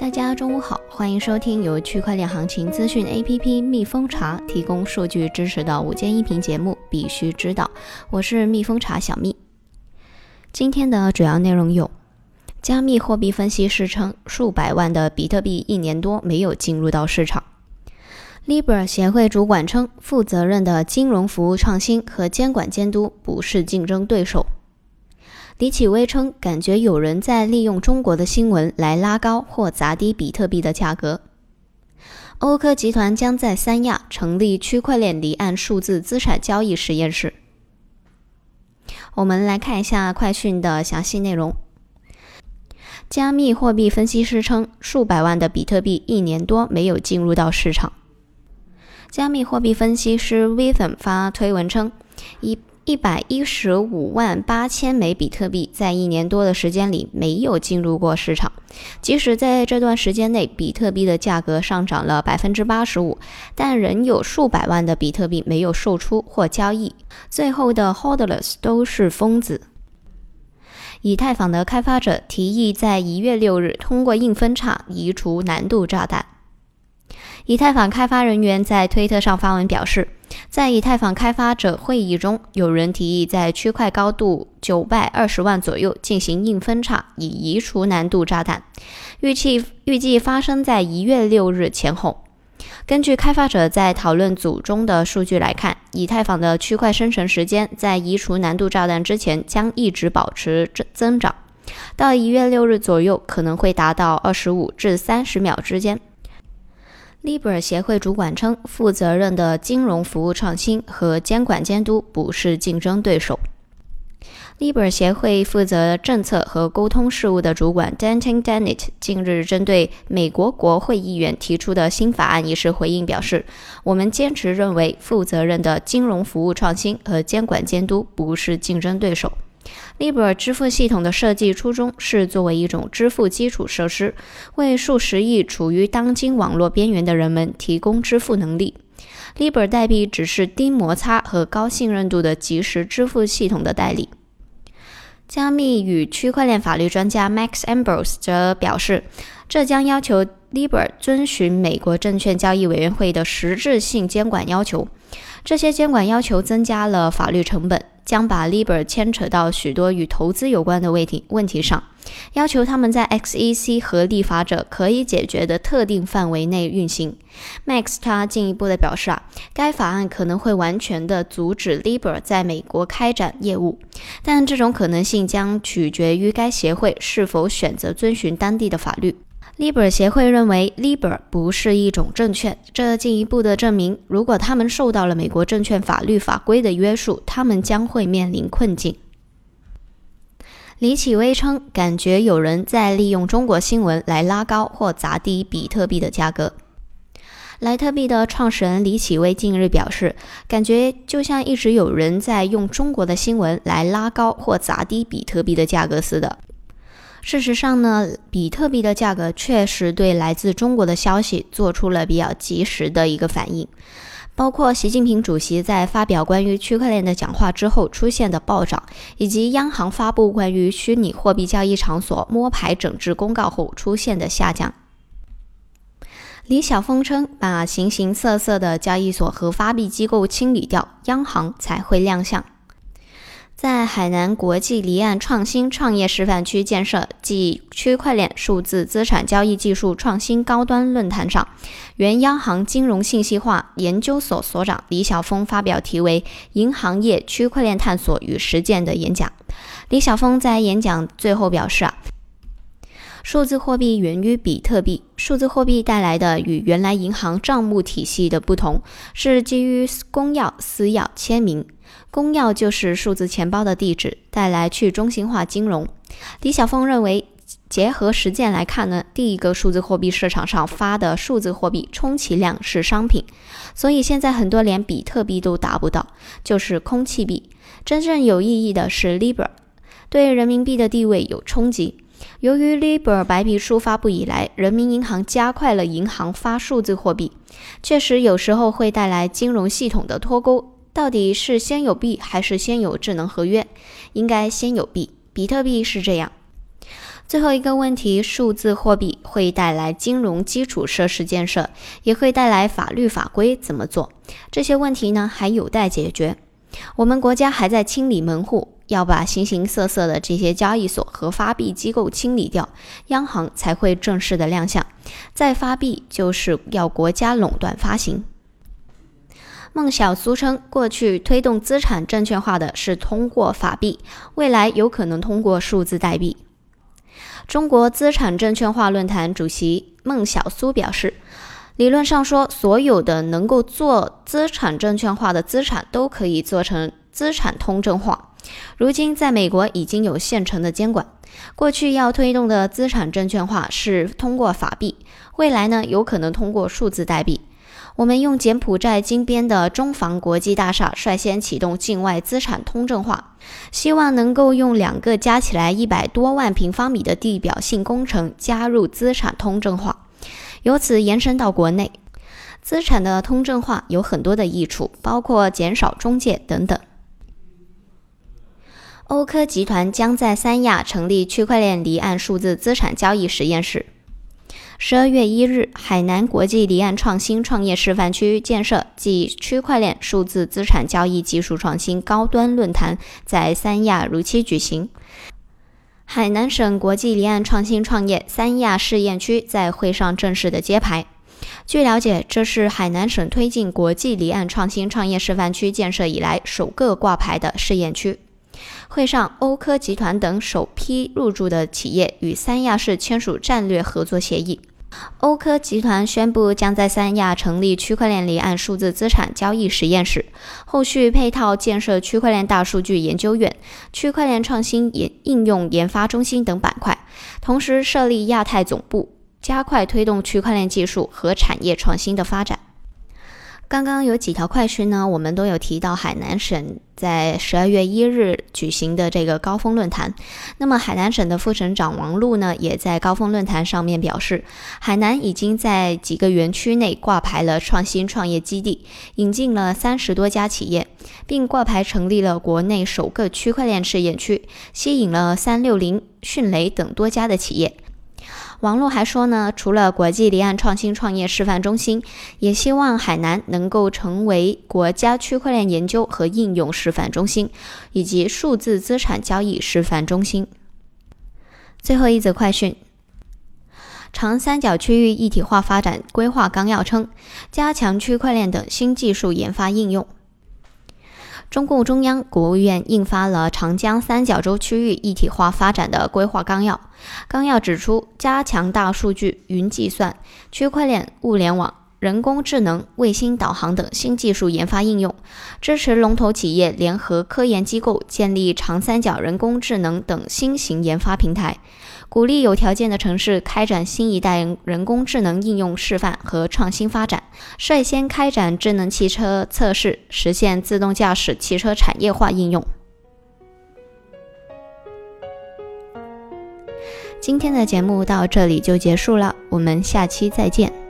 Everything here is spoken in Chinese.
大家中午好，欢迎收听由区块链行情资讯 APP 蜜蜂茶提供数据支持的午间音频节目，必须知道，我是蜜蜂茶小蜜。今天的主要内容有：加密货币分析师称，数百万的比特币一年多没有进入到市场。Libra 协会主管称，负责任的金融服务创新和监管监督不是竞争对手。李启微称，感觉有人在利用中国的新闻来拉高或砸低比特币的价格。欧科集团将在三亚成立区块链离岸数字资产交易实验室。我们来看一下快讯的详细内容。加密货币分析师称，数百万的比特币一年多没有进入到市场。加密货币分析师 Witham 发推文称，一。一百一十五万八千枚比特币在一年多的时间里没有进入过市场，即使在这段时间内比特币的价格上涨了百分之八十五，但仍有数百万的比特币没有售出或交易。最后的 Hodlers 都是疯子。以太坊的开发者提议在一月六日通过硬分叉移除难度炸弹。以太坊开发人员在推特上发文表示。在以太坊开发者会议中，有人提议在区块高度九百二十万左右进行硬分叉，以移除难度炸弹。预计预计发生在一月六日前后。根据开发者在讨论组中的数据来看，以太坊的区块生成时间在移除难度炸弹之前将一直保持增增长，到一月六日左右可能会达到二十五至三十秒之间。Libra 协会主管称，负责任的金融服务创新和监管监督不是竞争对手。Libra 协会负责政策和沟通事务的主管 Danton Dennett 近日针对美国国会议员提出的新法案一事回应表示：“我们坚持认为，负责任的金融服务创新和监管监督不是竞争对手。” Libra 支付系统的设计初衷是作为一种支付基础设施，为数十亿处于当今网络边缘的人们提供支付能力。Libra 代币只是低摩擦和高信任度的即时支付系统的代理。加密与区块链法律专家 Max Ambrose 则表示，这将要求 Libra 遵循美国证券交易委员会的实质性监管要求。这些监管要求增加了法律成本。将把 Libra 牵扯到许多与投资有关的问题问题上，要求他们在 XEC 和立法者可以解决的特定范围内运行。Max 他进一步的表示啊，该法案可能会完全的阻止 Libra 在美国开展业务，但这种可能性将取决于该协会是否选择遵循当地的法律。Libra 协会认为，Libra 不是一种证券，这进一步的证明，如果他们受到了美国证券法律法规的约束，他们将会面临困境。李启威称，感觉有人在利用中国新闻来拉高或砸低比特币的价格。莱特币的创始人李启威近日表示，感觉就像一直有人在用中国的新闻来拉高或砸低比特币的价格似的。事实上呢，比特币的价格确实对来自中国的消息做出了比较及时的一个反应，包括习近平主席在发表关于区块链的讲话之后出现的暴涨，以及央行发布关于虚拟货币交易场所摸排整治公告后出现的下降。李晓峰称，把形形色色的交易所和发币机构清理掉，央行才会亮相。在海南国际离岸创新创业示范区建设暨区块链数字资产交易技术创新高端论坛上，原央行金融信息化研究所所长李晓峰发表题为《银行业区块链探索与实践》的演讲。李晓峰在演讲最后表示啊，数字货币源于比特币，数字货币带来的与原来银行账目体系的不同，是基于公钥、私钥、签名。公钥就是数字钱包的地址，带来去中心化金融。李晓峰认为，结合实践来看呢，第一个数字货币市场上发的数字货币，充其量是商品，所以现在很多连比特币都达不到，就是空气币。真正有意义的是 Libra，对人民币的地位有冲击。由于 Libra 白皮书发布以来，人民银行加快了银行发数字货币，确实有时候会带来金融系统的脱钩。到底是先有币还是先有智能合约？应该先有币。比特币是这样。最后一个问题，数字货币会带来金融基础设施建设，也会带来法律法规怎么做？这些问题呢还有待解决。我们国家还在清理门户，要把形形色色的这些交易所和发币机构清理掉，央行才会正式的亮相。再发币就是要国家垄断发行。孟晓苏称，过去推动资产证券化的是通过法币，未来有可能通过数字代币。中国资产证券化论坛主席孟晓苏表示，理论上说，所有的能够做资产证券化的资产都可以做成资产通证化。如今，在美国已经有现成的监管。过去要推动的资产证券化是通过法币，未来呢，有可能通过数字代币。我们用柬埔寨金边的中房国际大厦率先启动境外资产通证化，希望能够用两个加起来一百多万平方米的地表性工程加入资产通证化，由此延伸到国内。资产的通证化有很多的益处，包括减少中介等等。欧科集团将在三亚成立区块链离岸数字资产交易实验室。十二月一日，海南国际离岸创新创业示范区建设暨区块链数字资产交易技术创新高端论坛在三亚如期举行。海南省国际离岸创新创业三亚试验区在会上正式的揭牌。据了解，这是海南省推进国际离岸创新创业示范区建设以来首个挂牌的试验区。会上，欧科集团等首批入驻的企业与三亚市签署战略合作协议。欧科集团宣布将在三亚成立区块链离岸数字资产交易实验室，后续配套建设区块链大数据研究院、区块链创新研应用研发中心等板块，同时设立亚太总部，加快推动区块链技术和产业创新的发展。刚刚有几条快讯呢，我们都有提到海南省在十二月一日举行的这个高峰论坛。那么海南省的副省长王璐呢，也在高峰论坛上面表示，海南已经在几个园区内挂牌了创新创业基地，引进了三十多家企业，并挂牌成立了国内首个区块链试验区，吸引了三六零、迅雷等多家的企业。王璐还说呢，除了国际离岸创新创业示范中心，也希望海南能够成为国家区块链研究和应用示范中心，以及数字资产交易示范中心。最后一则快讯：长三角区域一体化发展规划纲要称，加强区块链等新技术研发应用。中共中央、国务院印发了长江三角洲区域一体化发展的规划纲要。纲要指出，加强大数据、云计算、区块链、物联网、人工智能、卫星导航等新技术研发应用，支持龙头企业联合科研机构建立长三角人工智能等新型研发平台。鼓励有条件的城市开展新一代人工智能应用示范和创新发展，率先开展智能汽车测试，实现自动驾驶汽车产业化应用。今天的节目到这里就结束了，我们下期再见。